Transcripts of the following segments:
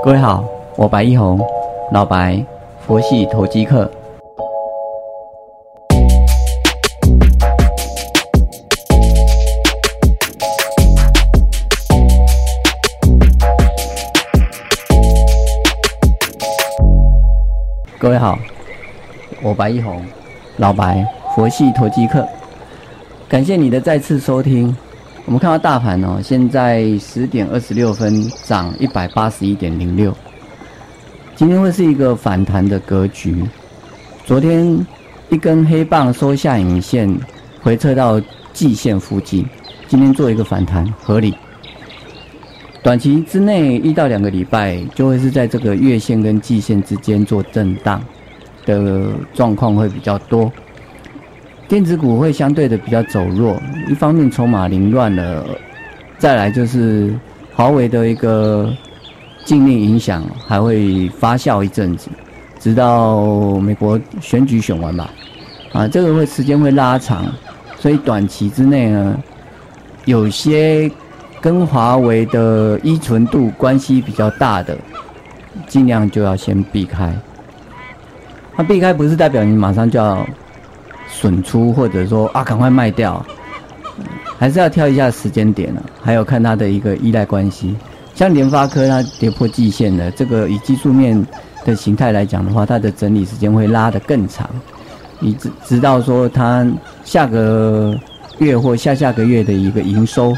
各位好，我白一红，老白，佛系投机客。各位好，我白一红，老白，佛系投机客。感谢你的再次收听。我们看到大盘哦，现在十点二十六分，涨一百八十一点零六。今天会是一个反弹的格局。昨天一根黑棒收下影线，回撤到季线附近，今天做一个反弹，合理。短期之内一到两个礼拜，就会是在这个月线跟季线之间做震荡的状况会比较多。电子股会相对的比较走弱，一方面筹码凌乱了，再来就是华为的一个禁令影响还会发酵一阵子，直到美国选举选完吧，啊，这个会时间会拉长，所以短期之内呢，有些跟华为的依存度关系比较大的，尽量就要先避开。那避开不是代表你马上就要。损出或者说啊，赶快卖掉，还是要挑一下时间点呢？还有看它的一个依赖关系，像联发科它跌破季线的这个，以技术面的形态来讲的话，它的整理时间会拉得更长，你直直到说它下个月或下下个月的一个营收，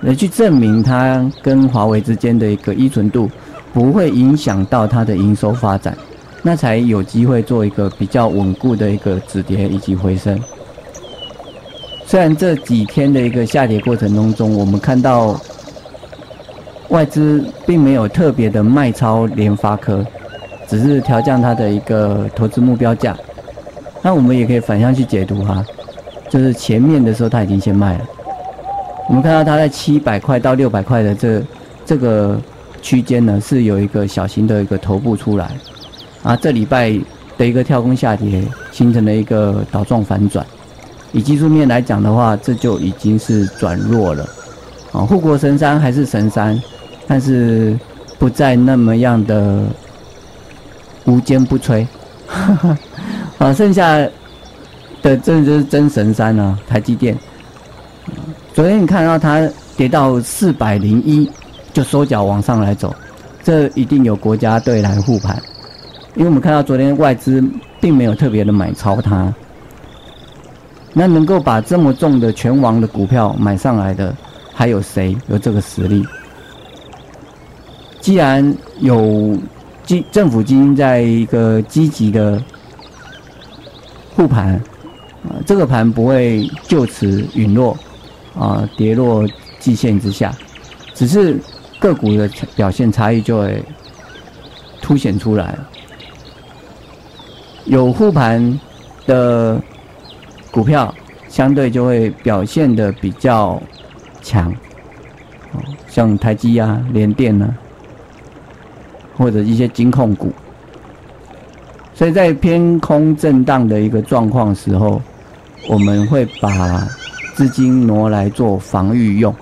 来去证明它跟华为之间的一个依存度不会影响到它的营收发展。那才有机会做一个比较稳固的一个止跌以及回升。虽然这几天的一个下跌过程当中，我们看到外资并没有特别的卖超联发科，只是调降它的一个投资目标价。那我们也可以反向去解读哈，就是前面的时候它已经先卖了。我们看到它在七百块到六百块的这这个区间呢，是有一个小型的一个头部出来。啊，这礼拜的一个跳空下跌，形成了一个倒状反转。以技术面来讲的话，这就已经是转弱了。啊，护国神山还是神山，但是不再那么样的无坚不摧。啊，剩下的这就是真神山了，台积电。昨天你看到它跌到四百零一，就收脚往上来走，这一定有国家队来护盘。因为我们看到昨天外资并没有特别的买超它，那能够把这么重的全网的股票买上来的还有谁有这个实力？既然有基政府基金在一个积极的护盘，啊，这个盘不会就此陨落，啊，跌落季线之下，只是个股的表现差异就会凸显出来了。有护盘的股票，相对就会表现的比较强，像台积啊、联电呢，或者一些金控股。所以在偏空震荡的一个状况时候，我们会把资金挪来做防御用。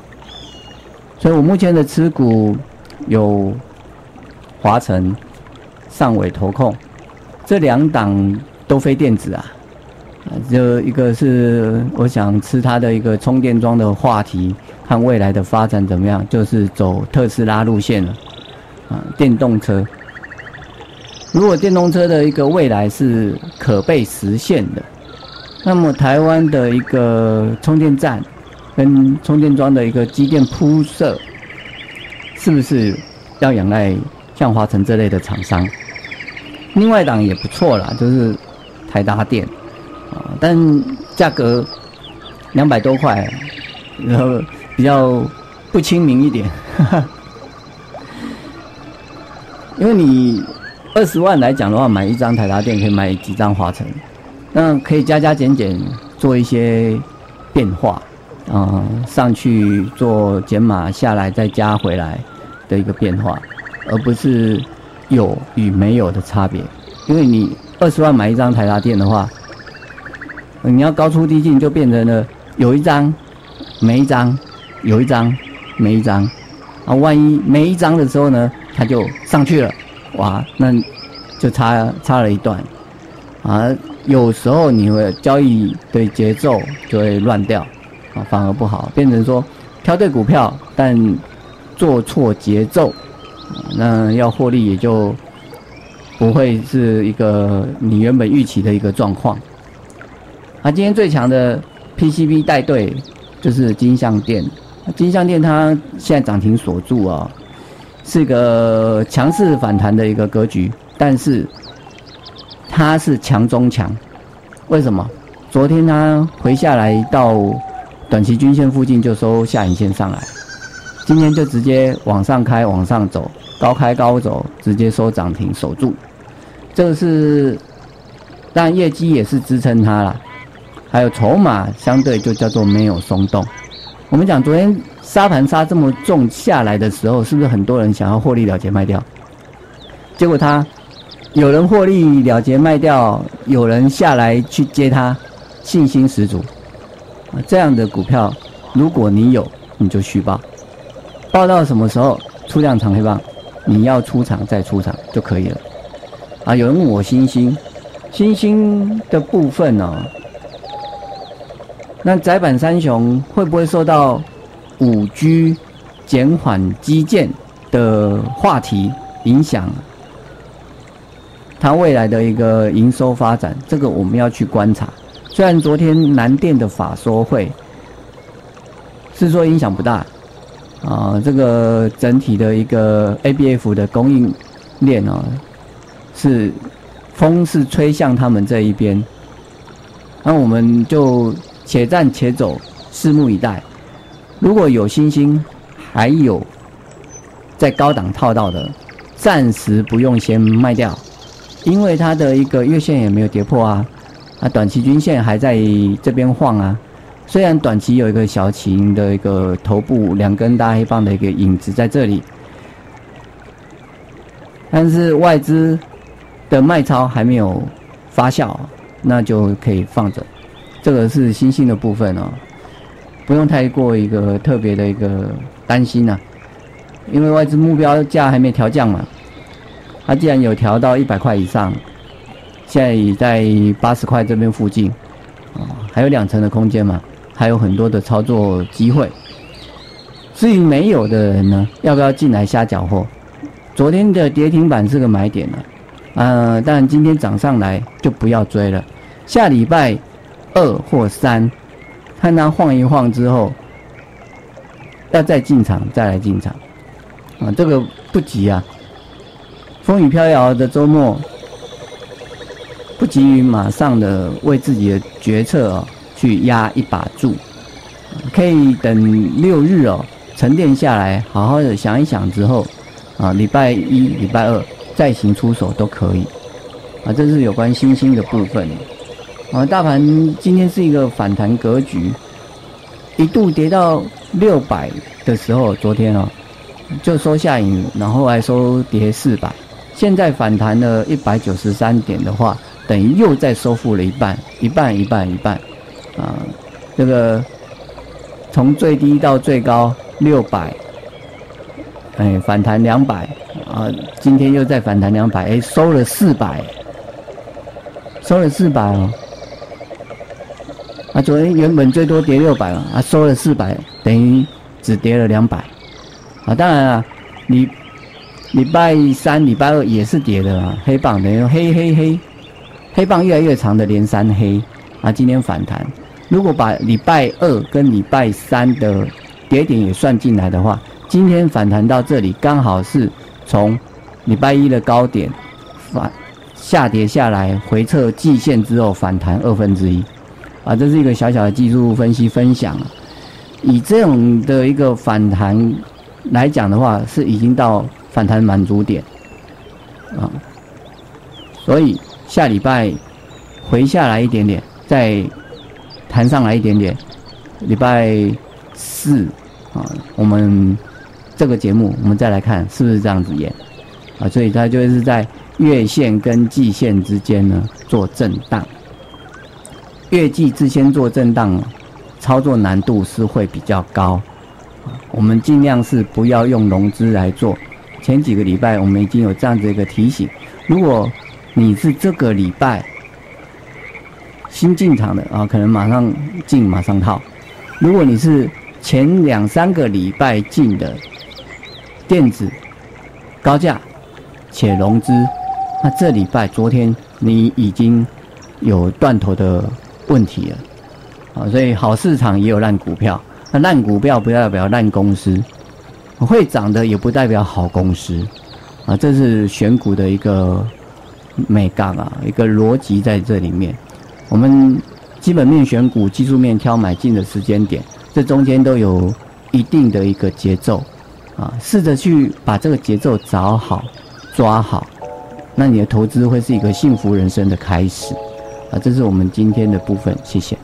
所以我目前的持股有华晨、上尾投控。这两档都非电子啊，就一个是我想吃它的一个充电桩的话题，看未来的发展怎么样，就是走特斯拉路线了，啊，电动车。如果电动车的一个未来是可被实现的，那么台湾的一个充电站跟充电桩的一个机电铺设，是不是要仰赖像华晨这类的厂商？另外一档也不错啦，就是台达电，啊，但价格两百多块，然后比较不亲民一点，因为你二十万来讲的话，买一张台达电可以买几张华晨，那可以加加减减做一些变化，啊，上去做减码下来再加回来的一个变化，而不是。有与没有的差别，因为你二十万买一张台达电的话，你要高出低进就变成了有一张没一张，有一张没一张，啊，万一没一张的时候呢，它就上去了，哇，那就差差了一段，啊，有时候你会交易的节奏就会乱掉，啊，反而不好，变成说挑对股票，但做错节奏，那要获利也就不会是一个你原本预期的一个状况。啊，今天最强的 PCB 带队就是金相店，金相店它现在涨停锁住啊，是个强势反弹的一个格局，但是它是强中强，为什么？昨天它回下来到短期均线附近就收下影线上来，今天就直接往上开往上走，高开高走，直接收涨停守住，这个是，但业绩也是支撑它了。还有筹码相对就叫做没有松动。我们讲昨天沙盘杀这么重下来的时候，是不是很多人想要获利了结卖掉？结果他有人获利了结卖掉，有人下来去接他，信心十足。这样的股票，如果你有，你就续报。报到什么时候出量长黑棒，你要出场再出场就可以了。啊，有人问我星星，星星的部分呢？那窄板三雄会不会受到五 G 减缓基建的话题影响？它未来的一个营收发展，这个我们要去观察。虽然昨天南电的法说会是说影响不大，啊，这个整体的一个 ABF 的供应链哦，是风是吹向他们这一边，那我们就。且战且走，拭目以待。如果有星星，还有在高档套到的，暂时不用先卖掉，因为它的一个月线也没有跌破啊，啊，短期均线还在这边晃啊。虽然短期有一个小型的一个头部两根大黑棒的一个影子在这里，但是外资的卖超还没有发酵，那就可以放着。这个是新兴的部分哦，不用太过一个特别的一个担心呐，因为外资目标价还没调降嘛，它既然有调到一百块以上，现在已在八十块这边附近，啊，还有两成的空间嘛，还有很多的操作机会。至于没有的人呢，要不要进来瞎搅和？昨天的跌停板是个买点了，呃，但今天涨上来就不要追了，下礼拜。二或三，看它晃一晃之后，要再进场，再来进场，啊，这个不急啊。风雨飘摇的周末，不急于马上的为自己的决策哦去压一把注，可以等六日哦沉淀下来，好好的想一想之后，啊，礼拜一、礼拜二再行出手都可以，啊，这是有关星星的部分。啊，大盘今天是一个反弹格局，一度跌到六百的时候，昨天哦就收下影，然后还收跌四百，现在反弹了一百九十三点的话，等于又再收复了一半，一半一半一半，啊，这个从最低到最高六百，哎，反弹两百，啊，今天又再反弹两百，哎，收了四百，收了四百哦。啊，昨天原本最多跌六百嘛，啊，收了四百，等于只跌了两百，啊，当然啊，礼礼拜三、礼拜二也是跌的啊，黑棒等于黑黑黑，黑棒越来越长的连三黑，啊，今天反弹，如果把礼拜二跟礼拜三的跌点也算进来的话，今天反弹到这里刚好是从礼拜一的高点反下跌下来，回撤季线之后反弹二分之一。啊，这是一个小小的技术分析分享。以这种的一个反弹来讲的话，是已经到反弹满足点啊。所以下礼拜回下来一点点，再弹上来一点点。礼拜四啊，我们这个节目我们再来看是不是这样子演啊。所以它就是在月线跟季线之间呢做震荡。月季自先做震荡，操作难度是会比较高，我们尽量是不要用融资来做。前几个礼拜我们已经有这样子一个提醒，如果你是这个礼拜新进场的啊，可能马上进马上套；如果你是前两三个礼拜进的电子高价且融资，那这礼拜昨天你已经有断头的问题了啊！所以好市场也有烂股票，那烂股票不代表烂公司。会涨的也不代表好公司，啊，这是选股的一个美感啊，一个逻辑在这里面。我们基本面选股、技术面挑买进的时间点，这中间都有一定的一个节奏，啊，试着去把这个节奏找好、抓好，那你的投资会是一个幸福人生的开始，啊，这是我们今天的部分，谢谢。